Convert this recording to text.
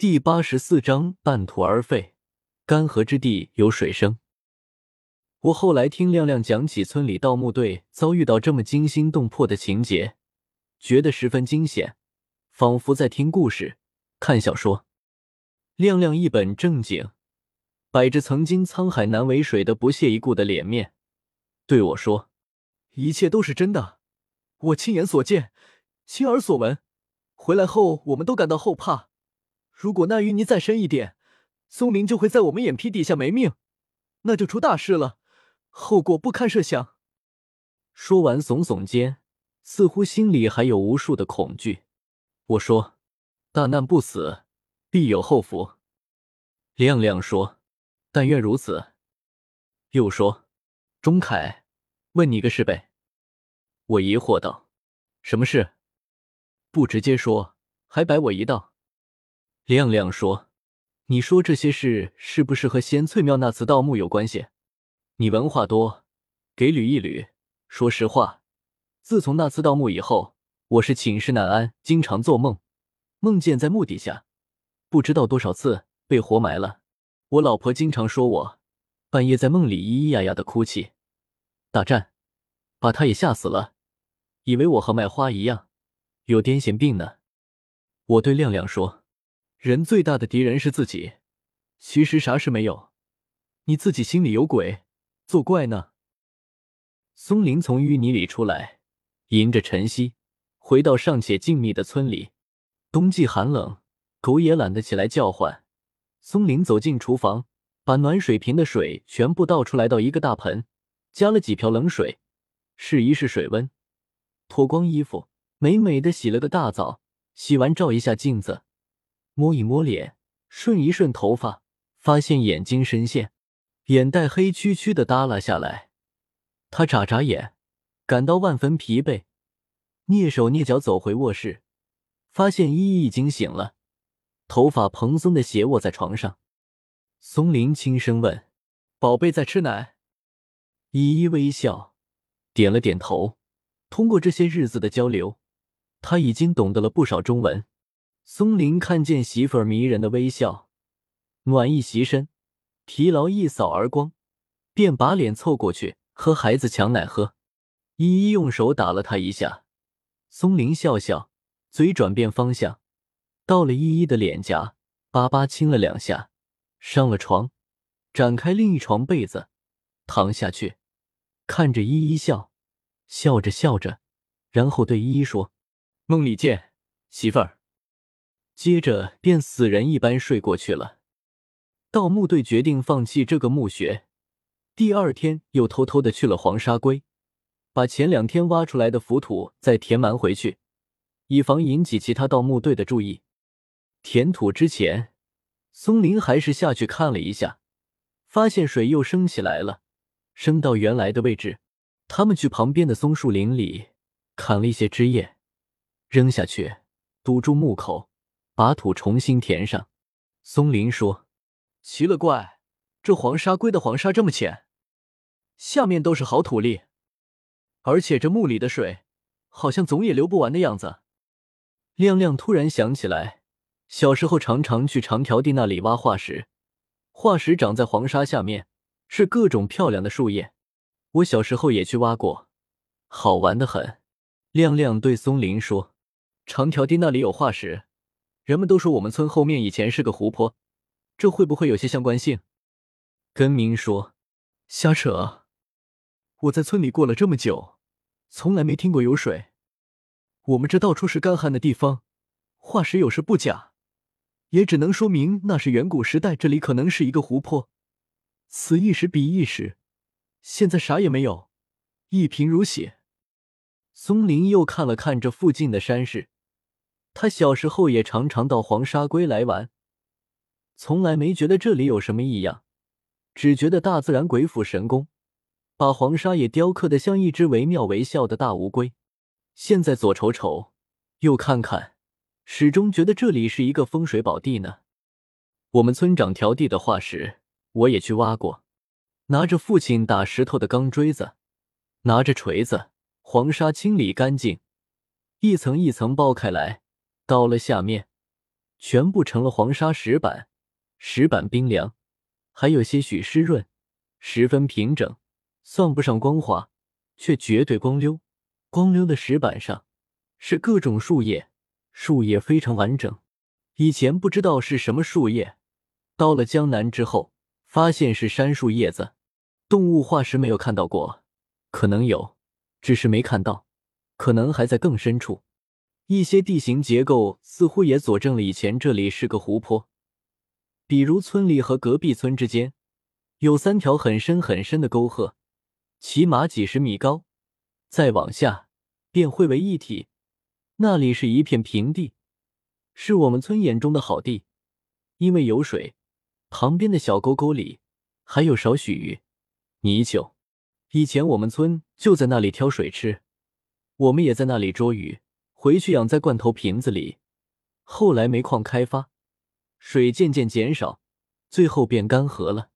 第八十四章半途而废，干涸之地有水声。我后来听亮亮讲起村里盗墓队遭遇到这么惊心动魄的情节，觉得十分惊险，仿佛在听故事、看小说。亮亮一本正经，摆着曾经沧海难为水的不屑一顾的脸面，对我说：“一切都是真的，我亲眼所见，亲耳所闻。回来后，我们都感到后怕。”如果那淤泥再深一点，松林就会在我们眼皮底下没命，那就出大事了，后果不堪设想。说完，耸耸肩，似乎心里还有无数的恐惧。我说：“大难不死，必有后福。”亮亮说：“但愿如此。”又说：“钟凯，问你个事呗。”我疑惑道：“什么事？不直接说，还摆我一道。”亮亮说：“你说这些事是不是和仙翠庙那次盗墓有关系？你文化多，给捋一捋。说实话，自从那次盗墓以后，我是寝食难安，经常做梦，梦见在墓底下，不知道多少次被活埋了。我老婆经常说我半夜在梦里咿咿呀呀的哭泣。大战，把她也吓死了，以为我和卖花一样有癫痫病呢。”我对亮亮说。人最大的敌人是自己，其实啥事没有，你自己心里有鬼，作怪呢。松林从淤泥里出来，迎着晨曦，回到尚且静谧的村里。冬季寒冷，狗也懒得起来叫唤。松林走进厨房，把暖水瓶的水全部倒出来到一个大盆，加了几瓢冷水，试一试水温，脱光衣服，美美的洗了个大澡。洗完照一下镜子。摸一摸脸，顺一顺头发，发现眼睛深陷，眼袋黑黢黢的耷拉下来。他眨眨眼，感到万分疲惫，蹑手蹑脚走回卧室，发现依依已经醒了，头发蓬松的斜卧在床上。松林轻声问：“宝贝在吃奶？”依依微笑，点了点头。通过这些日子的交流，他已经懂得了不少中文。松林看见媳妇儿迷人的微笑，暖意袭身，疲劳一扫而光，便把脸凑过去和孩子抢奶喝。依依用手打了他一下，松林笑笑，嘴转变方向，到了依依的脸颊，巴巴亲了两下，上了床，展开另一床被子，躺下去，看着依依笑，笑着笑着，然后对依依说：“梦里见，媳妇儿。”接着便死人一般睡过去了。盗墓队决定放弃这个墓穴，第二天又偷偷的去了黄沙龟，把前两天挖出来的浮土再填埋回去，以防引起其他盗墓队的注意。填土之前，松林还是下去看了一下，发现水又升起来了，升到原来的位置。他们去旁边的松树林里砍了一些枝叶，扔下去堵住墓口。把土重新填上。松林说：“奇了怪，这黄沙龟的黄沙这么浅，下面都是好土粒，而且这墓里的水好像总也流不完的样子。”亮亮突然想起来，小时候常常去长条地那里挖化石，化石长在黄沙下面，是各种漂亮的树叶。我小时候也去挖过，好玩的很。亮亮对松林说：“长条地那里有化石。”人们都说我们村后面以前是个湖泊，这会不会有些相关性？根明说：“瞎扯！我在村里过了这么久，从来没听过有水。我们这到处是干旱的地方，化石有时不假，也只能说明那是远古时代，这里可能是一个湖泊。此一时彼一时，现在啥也没有，一贫如洗。”松林又看了看这附近的山势。他小时候也常常到黄沙龟来玩，从来没觉得这里有什么异样，只觉得大自然鬼斧神工，把黄沙也雕刻的像一只惟妙惟肖的大乌龟。现在左瞅瞅，右看看，始终觉得这里是一个风水宝地呢。我们村长条地的化石，我也去挖过，拿着父亲打石头的钢锥子，拿着锤子，黄沙清理干净，一层一层剥开来。到了下面，全部成了黄沙石板，石板冰凉，还有些许湿润，十分平整，算不上光滑，却绝对光溜。光溜的石板上是各种树叶，树叶非常完整。以前不知道是什么树叶，到了江南之后，发现是杉树叶子。动物化石没有看到过，可能有，只是没看到，可能还在更深处。一些地形结构似乎也佐证了以前这里是个湖泊，比如村里和隔壁村之间有三条很深很深的沟壑，起码几十米高，再往下便汇为一体。那里是一片平地，是我们村眼中的好地，因为有水，旁边的小沟沟里还有少许鱼、泥鳅。以前我们村就在那里挑水吃，我们也在那里捉鱼。回去养在罐头瓶子里。后来煤矿开发，水渐渐减少，最后变干涸了。